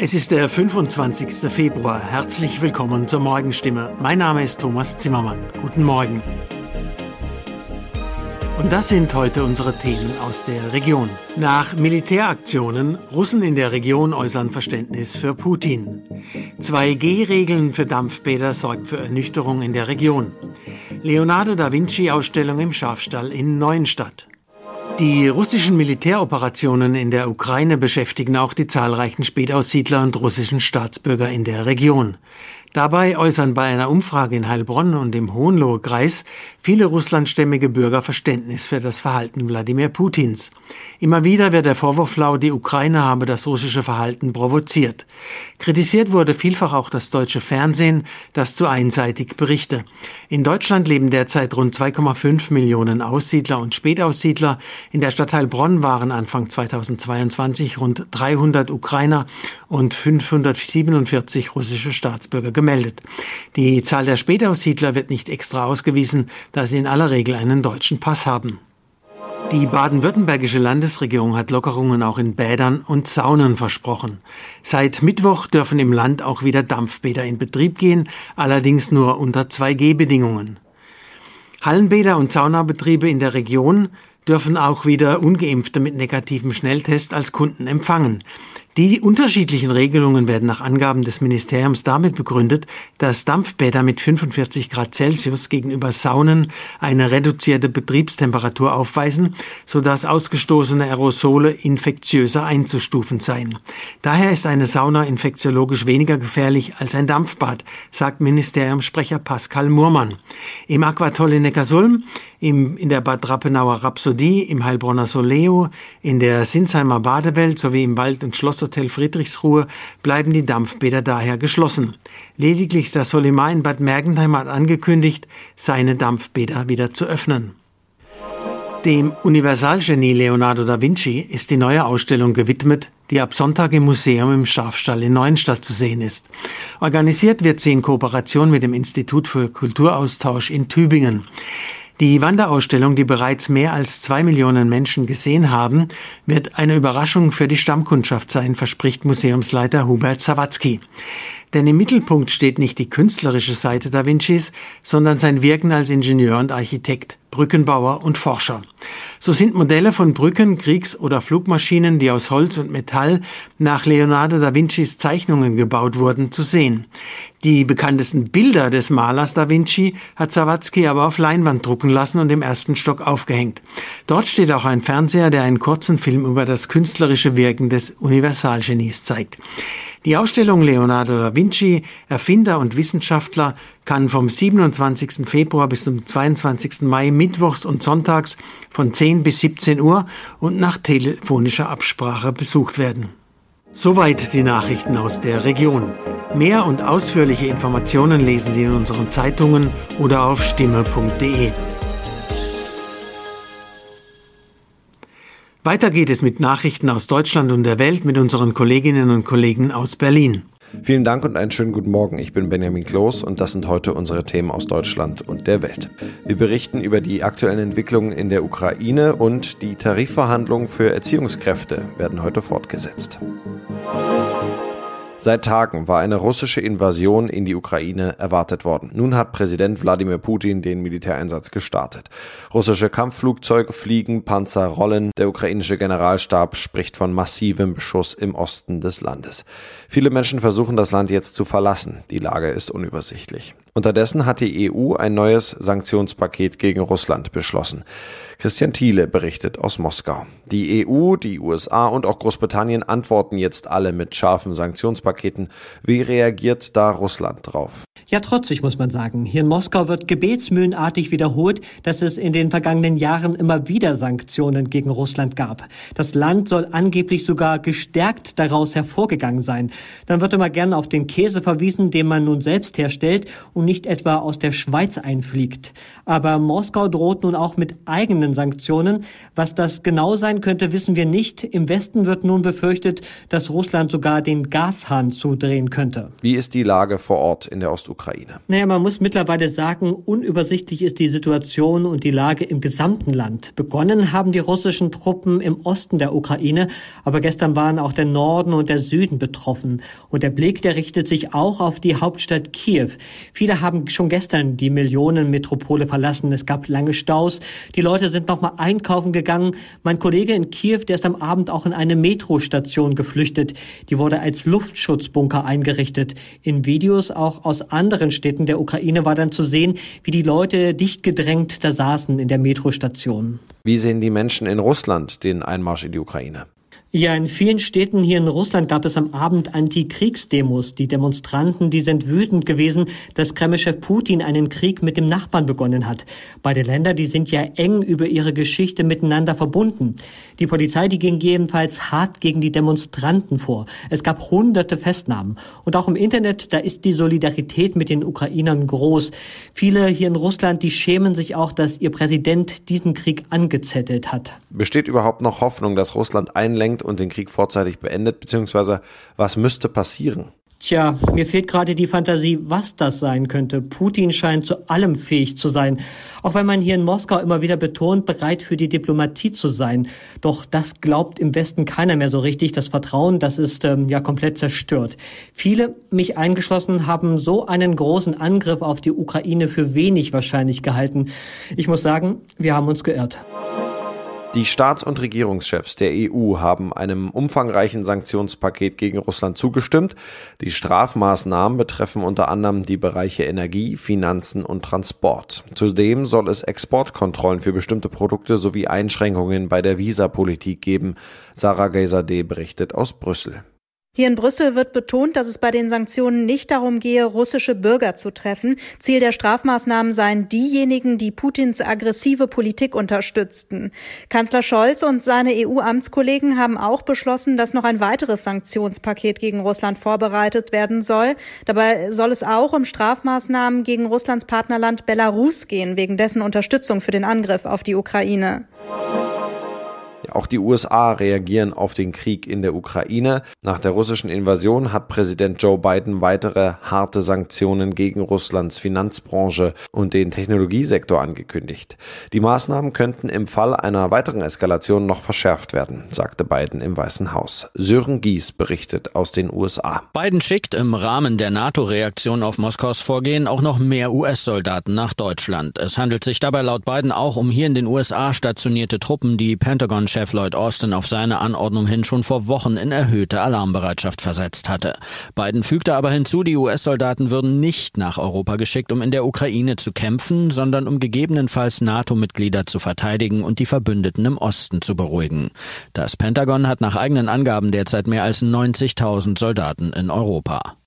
Es ist der 25. Februar. Herzlich willkommen zur Morgenstimme. Mein Name ist Thomas Zimmermann. Guten Morgen. Und das sind heute unsere Themen aus der Region. Nach Militäraktionen, Russen in der Region äußern Verständnis für Putin. 2G-Regeln für Dampfbäder sorgt für Ernüchterung in der Region. Leonardo da Vinci-Ausstellung im Schafstall in Neuenstadt. Die russischen Militäroperationen in der Ukraine beschäftigen auch die zahlreichen Spätaussiedler und russischen Staatsbürger in der Region. Dabei äußern bei einer Umfrage in Heilbronn und im Hohenlohe-Kreis viele russlandstämmige Bürger Verständnis für das Verhalten Wladimir Putins. Immer wieder wird der Vorwurf laut, die Ukraine habe das russische Verhalten provoziert. Kritisiert wurde vielfach auch das deutsche Fernsehen, das zu einseitig berichte. In Deutschland leben derzeit rund 2,5 Millionen Aussiedler und Spätaussiedler. In der Stadt Heilbronn waren Anfang 2022 rund 300 Ukrainer und 547 russische Staatsbürger gemeldet. Die Zahl der Spätaussiedler wird nicht extra ausgewiesen, da sie in aller Regel einen deutschen Pass haben. Die baden-württembergische Landesregierung hat Lockerungen auch in Bädern und Saunen versprochen. Seit Mittwoch dürfen im Land auch wieder Dampfbäder in Betrieb gehen, allerdings nur unter 2G-Bedingungen. Hallenbäder und Saunabetriebe in der Region dürfen auch wieder ungeimpfte mit negativem Schnelltest als Kunden empfangen. Die unterschiedlichen Regelungen werden nach Angaben des Ministeriums damit begründet, dass Dampfbäder mit 45 Grad Celsius gegenüber Saunen eine reduzierte Betriebstemperatur aufweisen, sodass ausgestoßene Aerosole infektiöser einzustufen seien. Daher ist eine Sauna infektiologisch weniger gefährlich als ein Dampfbad, sagt Ministeriumssprecher Pascal Murmann. Im Aquatoll in Neckarsulm, im, in der Bad Rappenauer Rhapsodie, im Heilbronner Soleo, in der Sinsheimer Badewelt sowie im Wald- und Schloss Hotel Friedrichsruhe bleiben die Dampfbäder daher geschlossen. Lediglich das Solimar in Bad Mergentheim hat angekündigt, seine Dampfbäder wieder zu öffnen. Dem Universalgenie Leonardo da Vinci ist die neue Ausstellung gewidmet, die ab Sonntag im Museum im Schafstall in Neuenstadt zu sehen ist. Organisiert wird sie in Kooperation mit dem Institut für Kulturaustausch in Tübingen. Die Wanderausstellung, die bereits mehr als zwei Millionen Menschen gesehen haben, wird eine Überraschung für die Stammkundschaft sein, verspricht Museumsleiter Hubert Sawatzki. Denn im Mittelpunkt steht nicht die künstlerische Seite Da Vincis, sondern sein Wirken als Ingenieur und Architekt, Brückenbauer und Forscher. So sind Modelle von Brücken, Kriegs- oder Flugmaschinen, die aus Holz und Metall nach Leonardo da Vincis Zeichnungen gebaut wurden, zu sehen. Die bekanntesten Bilder des Malers da Vinci hat Sawatzki aber auf Leinwand drucken lassen und im ersten Stock aufgehängt. Dort steht auch ein Fernseher, der einen kurzen Film über das künstlerische Wirken des Universalgenies zeigt. Die Ausstellung Leonardo da Vinci, Erfinder und Wissenschaftler, kann vom 27. Februar bis zum 22. Mai mittwochs und sonntags von 10 bis 17 Uhr und nach telefonischer Absprache besucht werden. Soweit die Nachrichten aus der Region. Mehr und ausführliche Informationen lesen Sie in unseren Zeitungen oder auf stimme.de. Weiter geht es mit Nachrichten aus Deutschland und der Welt mit unseren Kolleginnen und Kollegen aus Berlin. Vielen Dank und einen schönen guten Morgen. Ich bin Benjamin Kloß und das sind heute unsere Themen aus Deutschland und der Welt. Wir berichten über die aktuellen Entwicklungen in der Ukraine und die Tarifverhandlungen für Erziehungskräfte werden heute fortgesetzt. Seit Tagen war eine russische Invasion in die Ukraine erwartet worden. Nun hat Präsident Wladimir Putin den Militäreinsatz gestartet. Russische Kampfflugzeuge fliegen, Panzer rollen. Der ukrainische Generalstab spricht von massivem Beschuss im Osten des Landes. Viele Menschen versuchen das Land jetzt zu verlassen. Die Lage ist unübersichtlich. Unterdessen hat die EU ein neues Sanktionspaket gegen Russland beschlossen. Christian Thiele berichtet aus Moskau. Die EU, die USA und auch Großbritannien antworten jetzt alle mit scharfen Sanktionspaketen. Wie reagiert da Russland drauf? Ja, trotzig muss man sagen. Hier in Moskau wird gebetsmühlenartig wiederholt, dass es in den vergangenen Jahren immer wieder Sanktionen gegen Russland gab. Das Land soll angeblich sogar gestärkt daraus hervorgegangen sein. Dann wird immer gern auf den Käse verwiesen, den man nun selbst herstellt und nicht etwa aus der Schweiz einfliegt. Aber Moskau droht nun auch mit eigenen Sanktionen. Was das genau sein könnte, wissen wir nicht. Im Westen wird nun befürchtet, dass Russland sogar den Gashahn zudrehen könnte. Wie ist die Lage vor Ort in der Ostukraine? Ukraine. Naja, man muss mittlerweile sagen, unübersichtlich ist die Situation und die Lage im gesamten Land. Begonnen haben die russischen Truppen im Osten der Ukraine, aber gestern waren auch der Norden und der Süden betroffen. Und der Blick, der richtet sich auch auf die Hauptstadt Kiew. Viele haben schon gestern die Millionenmetropole verlassen. Es gab lange Staus. Die Leute sind nochmal einkaufen gegangen. Mein Kollege in Kiew, der ist am Abend auch in eine Metrostation geflüchtet. Die wurde als Luftschutzbunker eingerichtet. In Videos auch aus anderen Städten der Ukraine war dann zu sehen, wie die Leute dicht gedrängt da saßen in der Metrostation. Wie sehen die Menschen in Russland den Einmarsch in die Ukraine? Ja, in vielen Städten hier in Russland gab es am Abend Antikriegsdemos. Die Demonstranten, die sind wütend gewesen, dass Kremlchef Putin einen Krieg mit dem Nachbarn begonnen hat. Beide Länder, die sind ja eng über ihre Geschichte miteinander verbunden. Die Polizei, die ging jedenfalls hart gegen die Demonstranten vor. Es gab hunderte Festnahmen. Und auch im Internet, da ist die Solidarität mit den Ukrainern groß. Viele hier in Russland, die schämen sich auch, dass ihr Präsident diesen Krieg angezettelt hat. Besteht überhaupt noch Hoffnung, dass Russland einlenkt anfängt und den Krieg vorzeitig beendet, beziehungsweise was müsste passieren? Tja, mir fehlt gerade die Fantasie, was das sein könnte. Putin scheint zu allem fähig zu sein. Auch wenn man hier in Moskau immer wieder betont, bereit für die Diplomatie zu sein. Doch das glaubt im Westen keiner mehr so richtig. Das Vertrauen, das ist ähm, ja komplett zerstört. Viele, mich eingeschlossen, haben so einen großen Angriff auf die Ukraine für wenig wahrscheinlich gehalten. Ich muss sagen, wir haben uns geirrt. Die Staats- und Regierungschefs der EU haben einem umfangreichen Sanktionspaket gegen Russland zugestimmt. Die Strafmaßnahmen betreffen unter anderem die Bereiche Energie, Finanzen und Transport. Zudem soll es Exportkontrollen für bestimmte Produkte sowie Einschränkungen bei der Visapolitik geben. Sarah Geisadeh berichtet aus Brüssel. Hier in Brüssel wird betont, dass es bei den Sanktionen nicht darum gehe, russische Bürger zu treffen. Ziel der Strafmaßnahmen seien diejenigen, die Putins aggressive Politik unterstützten. Kanzler Scholz und seine EU-Amtskollegen haben auch beschlossen, dass noch ein weiteres Sanktionspaket gegen Russland vorbereitet werden soll. Dabei soll es auch um Strafmaßnahmen gegen Russlands Partnerland Belarus gehen, wegen dessen Unterstützung für den Angriff auf die Ukraine. Auch die USA reagieren auf den Krieg in der Ukraine. Nach der russischen Invasion hat Präsident Joe Biden weitere harte Sanktionen gegen Russlands Finanzbranche und den Technologiesektor angekündigt. Die Maßnahmen könnten im Fall einer weiteren Eskalation noch verschärft werden, sagte Biden im Weißen Haus. Sören Gies berichtet aus den USA. Biden schickt im Rahmen der NATO-Reaktion auf Moskaus Vorgehen auch noch mehr US-Soldaten nach Deutschland. Es handelt sich dabei laut Biden auch um hier in den USA stationierte Truppen, die Pentagon Chef Lloyd Austin auf seine Anordnung hin schon vor Wochen in erhöhte Alarmbereitschaft versetzt hatte. Biden fügte aber hinzu, die US-Soldaten würden nicht nach Europa geschickt, um in der Ukraine zu kämpfen, sondern um gegebenenfalls NATO-Mitglieder zu verteidigen und die Verbündeten im Osten zu beruhigen. Das Pentagon hat nach eigenen Angaben derzeit mehr als 90.000 Soldaten in Europa.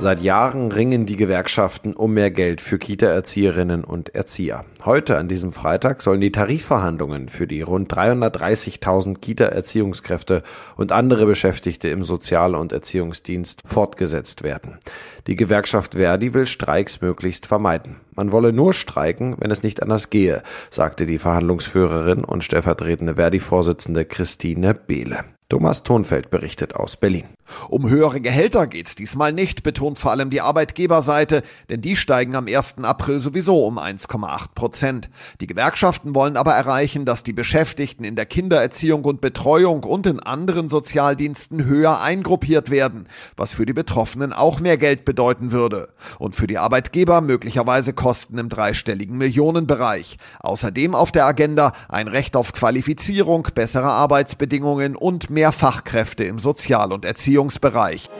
Seit Jahren ringen die Gewerkschaften um mehr Geld für Kita-Erzieherinnen und Erzieher. Heute, an diesem Freitag, sollen die Tarifverhandlungen für die rund 330.000 Kita-Erziehungskräfte und andere Beschäftigte im Sozial- und Erziehungsdienst fortgesetzt werden. Die Gewerkschaft Verdi will Streiks möglichst vermeiden. Man wolle nur streiken, wenn es nicht anders gehe, sagte die Verhandlungsführerin und stellvertretende Verdi-Vorsitzende Christine Behle. Thomas Thonfeld berichtet aus Berlin. Um höhere Gehälter geht's diesmal nicht, betont vor allem die Arbeitgeberseite, denn die steigen am 1. April sowieso um 1,8 Prozent. Die Gewerkschaften wollen aber erreichen, dass die Beschäftigten in der Kindererziehung und Betreuung und in anderen Sozialdiensten höher eingruppiert werden, was für die Betroffenen auch mehr Geld bedeuten würde. Und für die Arbeitgeber möglicherweise Kosten im dreistelligen Millionenbereich. Außerdem auf der Agenda ein Recht auf Qualifizierung, bessere Arbeitsbedingungen und mehr Fachkräfte im Sozial- und Erziehungsbereich.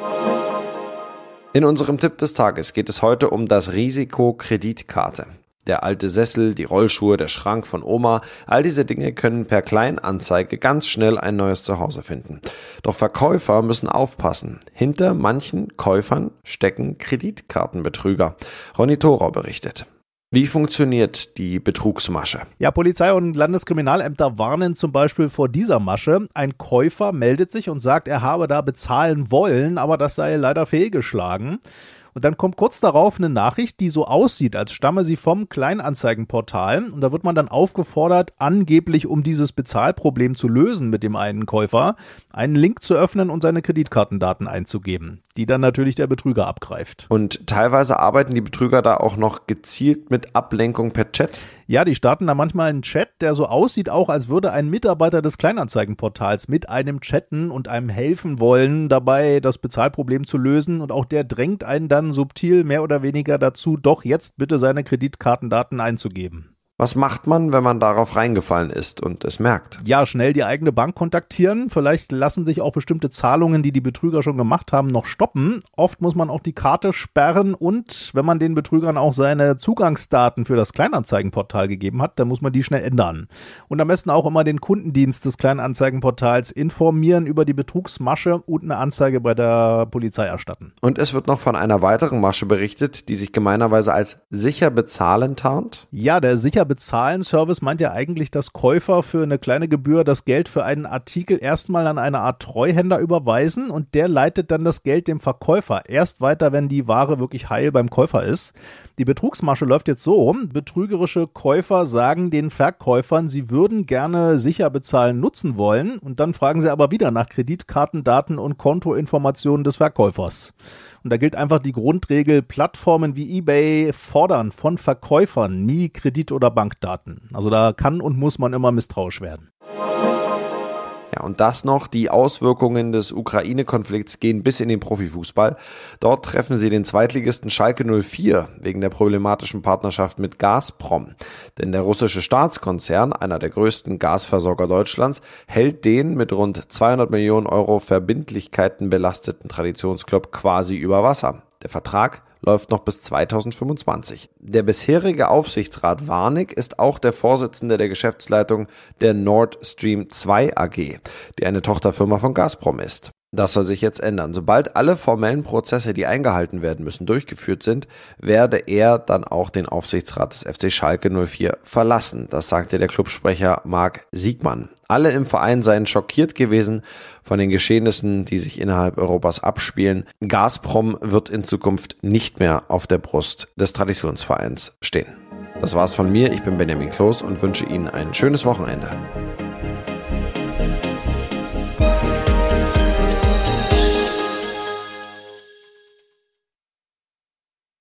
In unserem Tipp des Tages geht es heute um das Risiko Kreditkarte. Der alte Sessel, die Rollschuhe, der Schrank von Oma, all diese Dinge können per Kleinanzeige ganz schnell ein neues Zuhause finden. Doch Verkäufer müssen aufpassen. Hinter manchen Käufern stecken Kreditkartenbetrüger. Ronny Thorau berichtet. Wie funktioniert die Betrugsmasche? Ja, Polizei und Landeskriminalämter warnen zum Beispiel vor dieser Masche. Ein Käufer meldet sich und sagt, er habe da bezahlen wollen, aber das sei leider fehlgeschlagen. Und dann kommt kurz darauf eine Nachricht, die so aussieht, als stamme sie vom Kleinanzeigenportal. Und da wird man dann aufgefordert, angeblich um dieses Bezahlproblem zu lösen mit dem einen Käufer, einen Link zu öffnen und seine Kreditkartendaten einzugeben, die dann natürlich der Betrüger abgreift. Und teilweise arbeiten die Betrüger da auch noch gezielt mit Ablenkung per Chat? Ja, die starten da manchmal einen Chat, der so aussieht, auch als würde ein Mitarbeiter des Kleinanzeigenportals mit einem chatten und einem helfen wollen, dabei das Bezahlproblem zu lösen. Und auch der drängt einen dann subtil mehr oder weniger dazu, doch jetzt bitte seine Kreditkartendaten einzugeben. Was macht man, wenn man darauf reingefallen ist und es merkt? Ja, schnell die eigene Bank kontaktieren. Vielleicht lassen sich auch bestimmte Zahlungen, die die Betrüger schon gemacht haben, noch stoppen. Oft muss man auch die Karte sperren und wenn man den Betrügern auch seine Zugangsdaten für das Kleinanzeigenportal gegeben hat, dann muss man die schnell ändern. Und am besten auch immer den Kundendienst des Kleinanzeigenportals informieren über die Betrugsmasche und eine Anzeige bei der Polizei erstatten. Und es wird noch von einer weiteren Masche berichtet, die sich gemeinerweise als sicher bezahlen tarnt? Ja, der sicher bezahlen Service meint ja eigentlich, dass Käufer für eine kleine Gebühr das Geld für einen Artikel erstmal an eine Art Treuhänder überweisen und der leitet dann das Geld dem Verkäufer erst weiter, wenn die Ware wirklich heil beim Käufer ist. Die Betrugsmasche läuft jetzt so, betrügerische Käufer sagen den Verkäufern, sie würden gerne sicher bezahlen nutzen wollen und dann fragen sie aber wieder nach Kreditkartendaten und Kontoinformationen des Verkäufers. Und da gilt einfach die Grundregel, Plattformen wie eBay fordern von Verkäufern nie Kredit- oder Bankdaten. Also da kann und muss man immer misstrauisch werden. Ja, und das noch, die Auswirkungen des Ukraine-Konflikts gehen bis in den Profifußball. Dort treffen sie den Zweitligisten Schalke 04 wegen der problematischen Partnerschaft mit Gazprom. Denn der russische Staatskonzern, einer der größten Gasversorger Deutschlands, hält den mit rund 200 Millionen Euro Verbindlichkeiten belasteten Traditionsclub quasi über Wasser. Der Vertrag läuft noch bis 2025. Der bisherige Aufsichtsrat Warnig ist auch der Vorsitzende der Geschäftsleitung der Nord Stream 2 AG, die eine Tochterfirma von Gazprom ist. Das soll sich jetzt ändern. Sobald alle formellen Prozesse, die eingehalten werden müssen, durchgeführt sind, werde er dann auch den Aufsichtsrat des FC Schalke 04 verlassen. Das sagte der Clubsprecher Marc Siegmann. Alle im Verein seien schockiert gewesen von den Geschehnissen, die sich innerhalb Europas abspielen. Gazprom wird in Zukunft nicht mehr auf der Brust des Traditionsvereins stehen. Das war's von mir. Ich bin Benjamin Kloß und wünsche Ihnen ein schönes Wochenende.